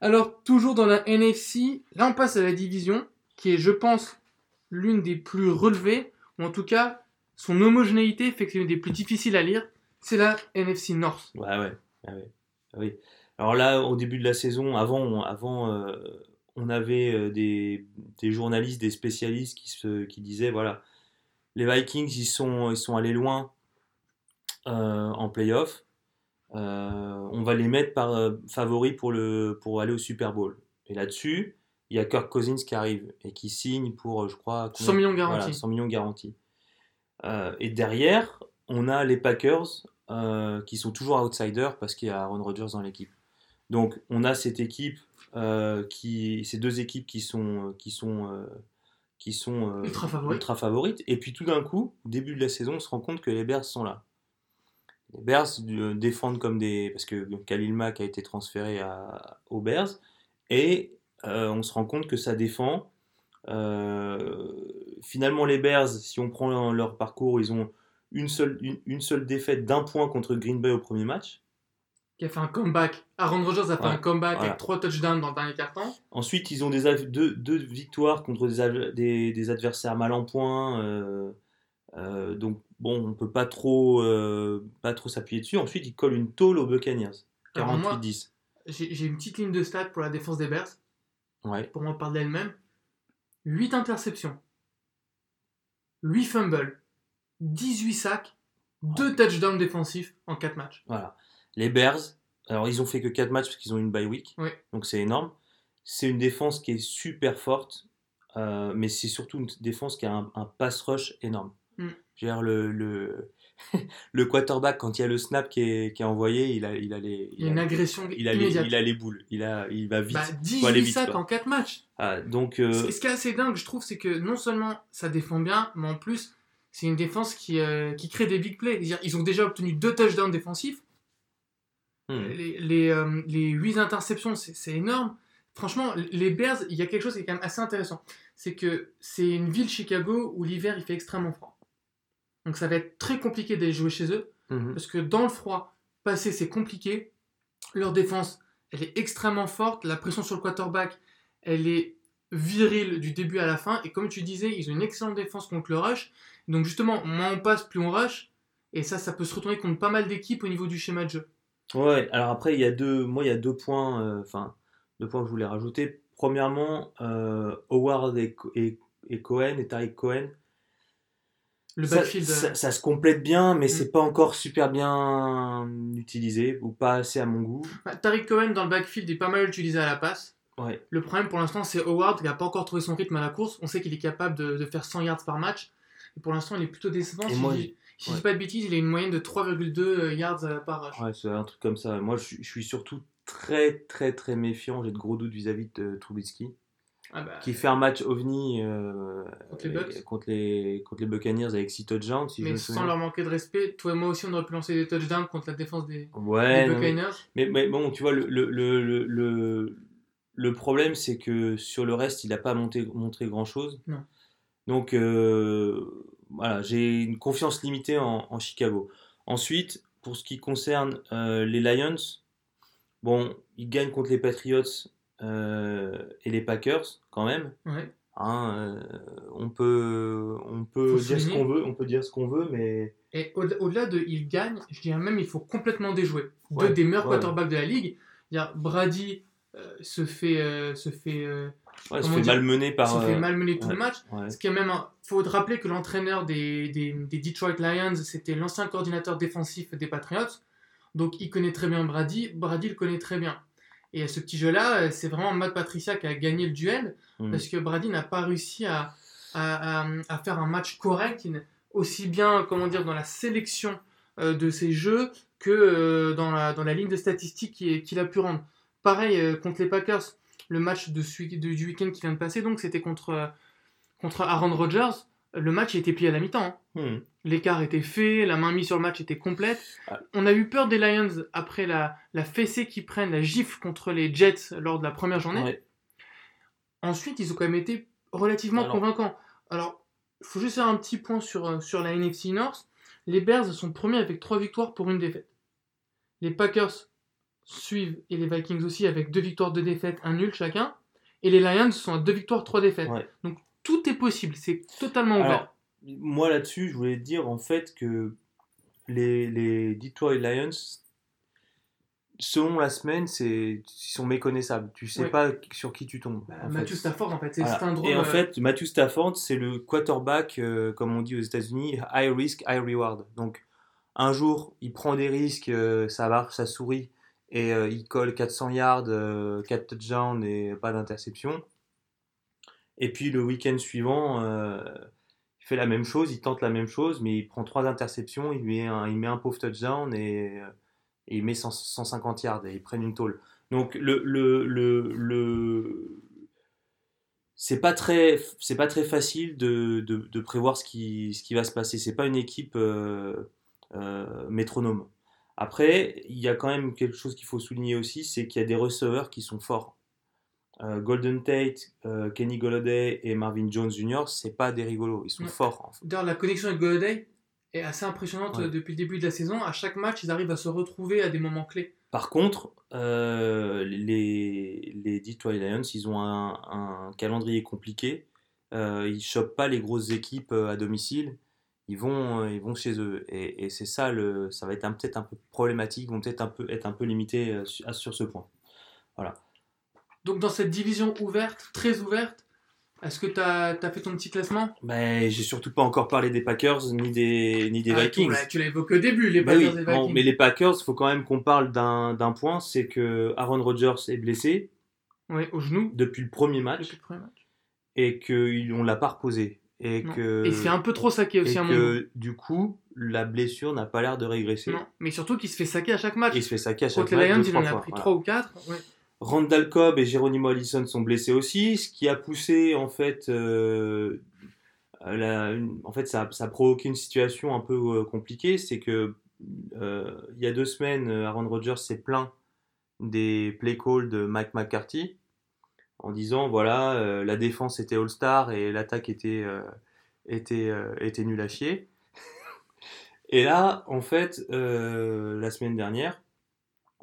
Alors, toujours dans la NFC, là on passe à la division, qui est, je pense, l'une des plus relevées, ou en tout cas, son homogénéité fait que c'est une des plus difficiles à lire, c'est la NFC North. Ouais, ouais. Ah. Alors là, au début de la saison, avant, avant euh, on avait euh, des, journalistes, des spécialistes qui, se, disaient voilà, les Vikings, ils sont, ils sont allés loin euh, en playoff. Euh, on va les mettre par euh, favoris pour, le, pour aller au Super Bowl. Et là-dessus, il y a Kirk Cousins qui arrive et qui signe pour, euh, je crois, 100 millions garantis. Voilà, 100 millions garantis. Euh, et derrière, on a les Packers euh, qui sont toujours outsiders parce qu'il y a Aaron Rodgers dans l'équipe. Donc, on a cette équipe, euh, qui, ces deux équipes qui sont, qui sont, qui sont Ultra favorites. ultra favorites. Et puis tout d'un coup, au début de la saison, on se rend compte que les Bears sont là. Les Bears défendent comme des. Parce que Khalil Mack a été transféré à, aux Bears. Et euh, on se rend compte que ça défend. Euh, finalement, les Bears, si on prend leur parcours, ils ont une seule, une, une seule défaite d'un point contre Green Bay au premier match. Qui a fait un comeback. Aaron Rodgers a fait Ouais, un comeback voilà. avec trois touchdowns dans le dernier carton. Ensuite, ils ont des, deux, deux victoires contre des, av- des, des adversaires mal en point. euh, euh, donc, bon, on peut pas trop, euh, pas trop s'appuyer dessus. Ensuite, ils collent une tôle aux Buccaneers. Alors moi, 48-10. J'ai une petite ligne de stats pour la défense des Bears. Ouais. pour moi parler d'elle-même. 8 interceptions, 8 fumbles, 18 sacs, 2 touchdowns défensifs en 4 matchs. Voilà. Les Bears, alors ils ont fait que 4 matchs parce qu'ils ont une bye week. Donc c'est énorme. C'est une défense qui est super forte, euh, mais c'est surtout une défense qui a un, un pass rush énorme. Mm. Le, le, le quarterback, quand il y a le snap qui est, qui est envoyé, il a, il a les. Il a une agression il a les, il a les boules. Il, a, il va vite. Bah, faut aller 18 vite, sacs quoi. en 4 matchs. Ah, donc, euh, Ce qui est assez dingue, je trouve, c'est que non seulement ça défend bien, mais en plus, c'est une défense qui, euh, qui crée des big plays. Ils ont déjà obtenu 2 touchdowns défensifs. hmm. Les, les, euh, les 8 interceptions, c'est c'est énorme. Franchement, les Bears, il y a quelque chose qui est quand même assez intéressant. C'est que c'est une ville, Chicago, où l'hiver, il fait extrêmement froid. Donc ça va être très compliqué d'aller jouer chez eux. Mhm. Parce que dans le froid, passer, c'est compliqué. Leur défense, elle est extrêmement forte. La pression sur le quarterback, elle est virile du début à la fin. Et comme tu disais, ils ont une excellente défense contre le rush. Donc justement, moins on passe, plus on rush. Et ça, ça peut se retourner contre pas mal d'équipes au niveau du schéma de jeu. Ouais, alors après, il y a deux, moi, il y a deux points, euh, enfin, deux points que je voulais rajouter. Premièrement, euh, Howard et, et Cohen, et Tariq Cohen, Le ça, backfield. ça, euh, ça se complète bien, mais Mm. c'est pas encore super bien utilisé, ou pas assez à mon goût. bah, Tariq Cohen dans le backfield est pas mal utilisé à la passe. Ouais, Le problème pour l'instant, c'est Howard qui n'a pas encore trouvé son rythme à la course. On sait qu'il est capable de, de faire 100 yards par match. Et pour l'instant, il est plutôt décevant. Si, moi, je dis- ouais. dis pas de bêtises, il a une moyenne de 3,2 yards euh, par rush. ouais, c'est un truc comme ça. Moi, je, suis- je suis surtout très, très, très méfiant. J'ai de gros doutes vis-à-vis de Trubisky, Ah bah, qui fait un match ovni euh, Contre les contre les, contre les Buccaneers avec 6 touchdowns, si je mais sans leur manquer de respect, toi et moi aussi, on aurait pu lancer des touchdowns contre la défense des, Ouais, Buccaneers. Mais, mais bon, tu vois, le, le, le, le, le, problème, c'est que sur le reste, il n'a pas monté, montré grand-chose. Non. Donc, euh, voilà, j'ai une confiance limitée en, en Chicago. Ensuite, pour ce qui concerne euh, les Lions, bon, ils gagnent contre les Patriots et les Packers, quand même. Ouais. Hein, euh, on peut, on peut dire ce qu'on veut, on peut dire ce qu'on veut, mais Et au- au-delà de il gagne, je dirais même il faut complètement déjouer. Ouais, Deux des meilleurs ouais, quarterbacks de la ligue. Il y a Brady euh, se fait, euh, se fait, euh, ouais, se fait malmener par. se fait euh, malmener tout le match. Ce qui est même, un- faut te rappeler que l'entraîneur des, des, des Detroit Lions, c'était l'ancien coordinateur défensif des Patriots. Donc il connaît très bien Brady. Brady le connaît très bien. Et à ce petit jeu-là, euh, c'est vraiment Matt Patricia qui a gagné le duel Mhm. parce que Brady n'a pas réussi à, à, à- à faire un match correct, aussi bien comment dire, dans la sélection euh, de ses jeux que euh, dans, la, dans la ligne de statistiques qu'il a pu rendre. Pareil euh, contre les Packers, le match de de- du week-end qui vient de passer, donc c'était contre, contre Aaron Rodgers. Le match a été plié à la mi-temps. hein. Mhm. L'écart était fait, la main mise sur le match était complète. Ah. On a eu peur des Lions après la, la fessée qu'ils prennent, la gifle contre les Jets lors de la première journée. Ouais. Ensuite, ils ont quand même été relativement Alors- convaincants. Alors, il faut juste faire un petit point sur, euh, sur la NFC North. Les Bears sont premiers avec 3 victoires pour une défaite. Les Packers suivent, et les Vikings aussi, avec deux victoires, deux défaites, un nul chacun. Et les Lions sont à deux victoires, trois défaites. Ouais. Donc tout est possible, c'est totalement ouvert. Alors, moi là-dessus, je voulais te dire en fait que les, les Detroit Lions, selon la semaine, c'est ils sont méconnaissables. Tu sais Ouais. pas sur qui tu tombes. Bah, Matthew fait. Stafford, en fait, c'est Voilà. syndrome. Et en euh, fait, Matthew Stafford, c'est le quarterback, euh, comme on dit aux États-Unis, high risk, high reward. Donc, un jour, il prend des risques, euh, ça marche, ça sourit, et il colle 400 yards, euh, 4 touchdowns et pas d'interception. Et puis le week-end suivant, euh, il fait la même chose, il tente la même chose, mais il prend trois interceptions, il met un, il met un pauvre touchdown et, euh, il met 100 150 yards et ils prennent une tôle. Donc le, le, le, le- c'est pas très c'est pas très facile de, de, de prévoir ce qui, ce qui va se passer. C'est pas une équipe euh, métronome. Après, il y a quand même quelque chose qu'il faut souligner aussi, c'est qu'il y a des receveurs qui sont forts. Euh, Golden Tate, euh, Kenny Golladay et Marvin Jones Jr. c'est pas des rigolos, ils sont Ouais. forts. en fait. D'ailleurs, la connexion avec Golladay est assez impressionnante Ouais. euh, depuis le début de la saison. À chaque match, ils arrivent à se retrouver à des moments clés. Par contre, euh, les, les Detroit Lions, ils ont un, un calendrier compliqué. Ils chopent pas les grosses équipes à domicile. Ils vont, ils vont chez eux. Et, et c'est ça, le, ça va être peut-être un peu problématique. Ils vont peut-être un peu, être un peu limités sur, sur ce point. Donc, dans cette division ouverte, très ouverte, est-ce que tu as, fait ton petit classement? Mais j'ai surtout pas encore parlé des Packers ni des, ni des Ah, Vikings. Tu l'as- tu l'as évoqué au début, les Bah Packers oui, et les bon, Vikings. mais les Packers, il faut quand même qu'on parle d'un point, c'est que Aaron Rodgers est blessé Ouais, au genou, depuis le premier match depuis le premier match. et qu'on l'a pas reposé. Et Non. que, Et fait un peu trop saquer et aussi à mon goût. que du coup, la blessure n'a pas l'air de régresser. Non, mais surtout qu'il se fait saquer à chaque match. Et il se fait saquer à chaque Contre les match Lions, il en trois a pris voilà. 3 ou 4. Ouais. Randall Cobb et Geronimo Allison sont blessés aussi, ce qui a poussé en fait, euh, en fait ça, a provoqué une situation un peu euh, compliquée, c'est que euh, il y a deux semaines, Aaron Rodgers s'est plaint des play calls de Mike McCarthy en disant voilà la défense était all-star et l'attaque était était était nulle à chier. Et là, en fait, la semaine dernière,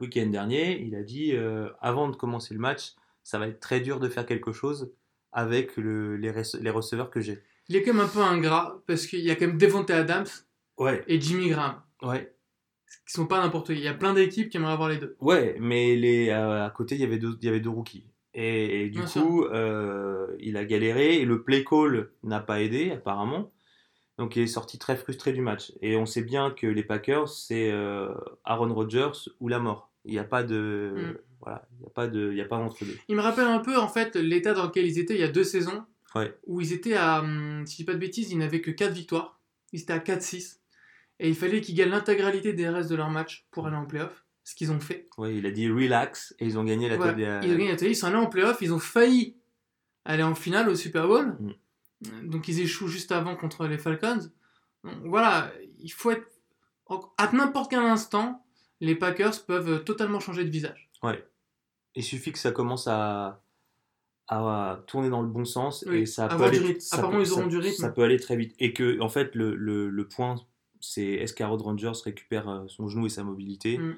week-end dernier, il a dit euh, avant de commencer le match, ça va être très dur de faire quelque chose avec le- les, rece- les receveurs que j'ai. Il est quand même un peu ingrat parce qu'il y a quand même Devontae Adams Ouais, et Jimmy Graham ouais, qui sont pas n'importe qui. Il y a plein d'équipes qui aimeraient avoir les deux. ouais, mais les, euh, à côté, il y avait deux, il y avait deux rookies. Et, et du Bien coup, euh, il a galéré et le play call n'a pas aidé apparemment. Donc il est sorti très frustré du match. Et on sait bien que les Packers, c'est euh, Aaron Rodgers ou la mort. Il n'y a pas de, Mm. voilà, il n'y a pas de, il y a pas d'entre deux. Il me rappelle un peu en fait l'état dans lequel ils étaient il y a deux saisons Ouais. où ils étaient à, hum, si je dis pas de bêtises, ils n'avaient que 4 victoires. Ils étaient à 4-6. Et il fallait qu'ils gagnent l'intégralité des restes de leur match pour aller en playoff. Ce qu'ils ont fait. Ouais, il a dit relax et ils ont gagné la table des- Ils ont gagné la télé, ils sont allés en playoff, ils ont failli aller en finale au Super Bowl. Mm. Donc ils échouent juste avant contre les Falcons. Donc, voilà, il faut être. À n'importe quel instant, les Packers peuvent totalement changer de visage. Il suffit que ça commence à, à tourner dans le bon sens Oui, et ça peut aller, ça peut- ils auront ça- du rythme. Ça peut aller très vite. Et que, en fait, le, le, le point, c'est est-ce qu'Aaron Rodgers récupère euh, son genou et sa mobilité Mm.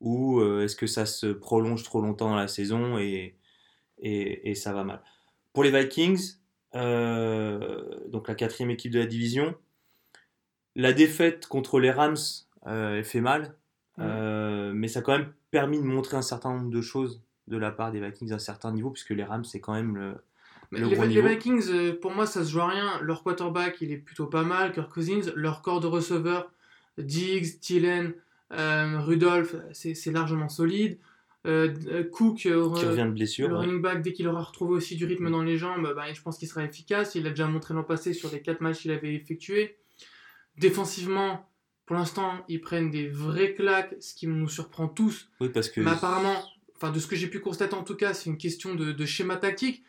ou euh, est-ce que ça se prolonge trop longtemps dans la saison et, et, et ça va mal. Pour les Vikings, euh, donc la quatrième équipe de la division, la défaite contre les Rams euh, elle fait mal, Mm. euh, mais ça a quand même permis de montrer un certain nombre de choses de la part des Vikings à un certain niveau, puisque les Rams, c'est quand même le. Les, gros les niveau. Vikings, euh, pour moi, ça se joue à rien. Leur quarterback, il est plutôt pas mal. Kirk Cousins, leur corps de receveur, Diggs, Thielen, euh, Rudolph, c'est largement solide. Euh, euh, Cook, euh, qui revient de blessure. le ouais. running back, dès qu'il aura retrouvé aussi du rythme dans les jambes, bah, je pense qu'il sera efficace. Il l'a déjà montré l'an passé sur les 4 matchs qu'il avait effectués. Défensivement, pour l'instant, ils prennent des vraies claques, ce qui nous surprend tous. Oui, parce que. Mais apparemment, enfin de ce que j'ai pu constater en tout cas, c'est une question de, de schéma tactique.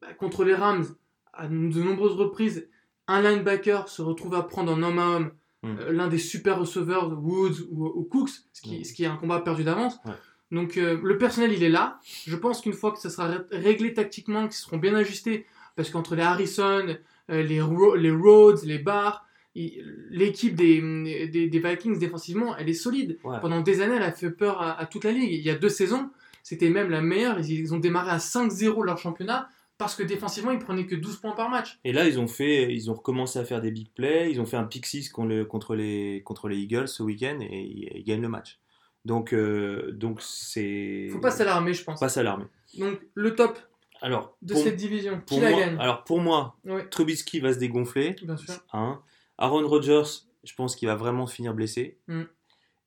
Bah, contre les Rams, à de nombreuses reprises, un linebacker se retrouve à prendre en homme à homme Mm. euh, l'un des super receveurs, Woods ou, ou Cooks, ce qui, Mm. ce qui est un combat perdu d'avance. Ouais. Donc euh, le personnel, il est là. Je pense qu'une fois que ça sera ré- réglé tactiquement, qu'ils seront bien ajustés, parce qu'entre les Harrison, euh, les, Ro- les Rhodes, les Barr, l'équipe des, des, des, Vikings défensivement, elle est solide. Pendant des années, elle a fait peur à, toute la ligue. Il y a deux saisons, c'était même la meilleure. Ils, ont démarré à 5-0 leur championnat parce que défensivement, ils prenaient que 12 points par match. Et là, ils ont, fait, ils ont recommencé à faire des big plays. Ils ont fait un pick 6 contre les, contre les Eagles ce week-end et ils, gagnent le match. Donc, euh, donc c'est. Faut pas s'alarmer, je pense. Pas s'alarmer. Donc, le top alors, de cette division, qui la gagne? Alors, pour moi, Trubisky va se dégonfler. Bien sûr. Aaron Rodgers, je pense qu'il va vraiment finir blessé. Mm.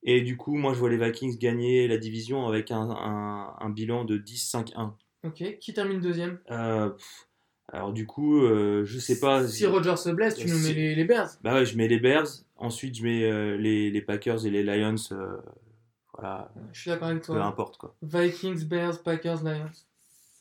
Et du coup, moi, je vois les Vikings gagner la division avec un, un, bilan de 10-5-1. Ok. Qui termine deuxième? Euh, Alors, du coup, euh, je sais pas. Si Rodgers se blesse, tu nous mets les, Bears Bah ouais, je mets les Bears. Ensuite, je mets euh, les, les, Packers et les Lions. Voilà. Je suis d'accord avec toi. Peu importe, quoi. Vikings, Bears, Packers, Lions.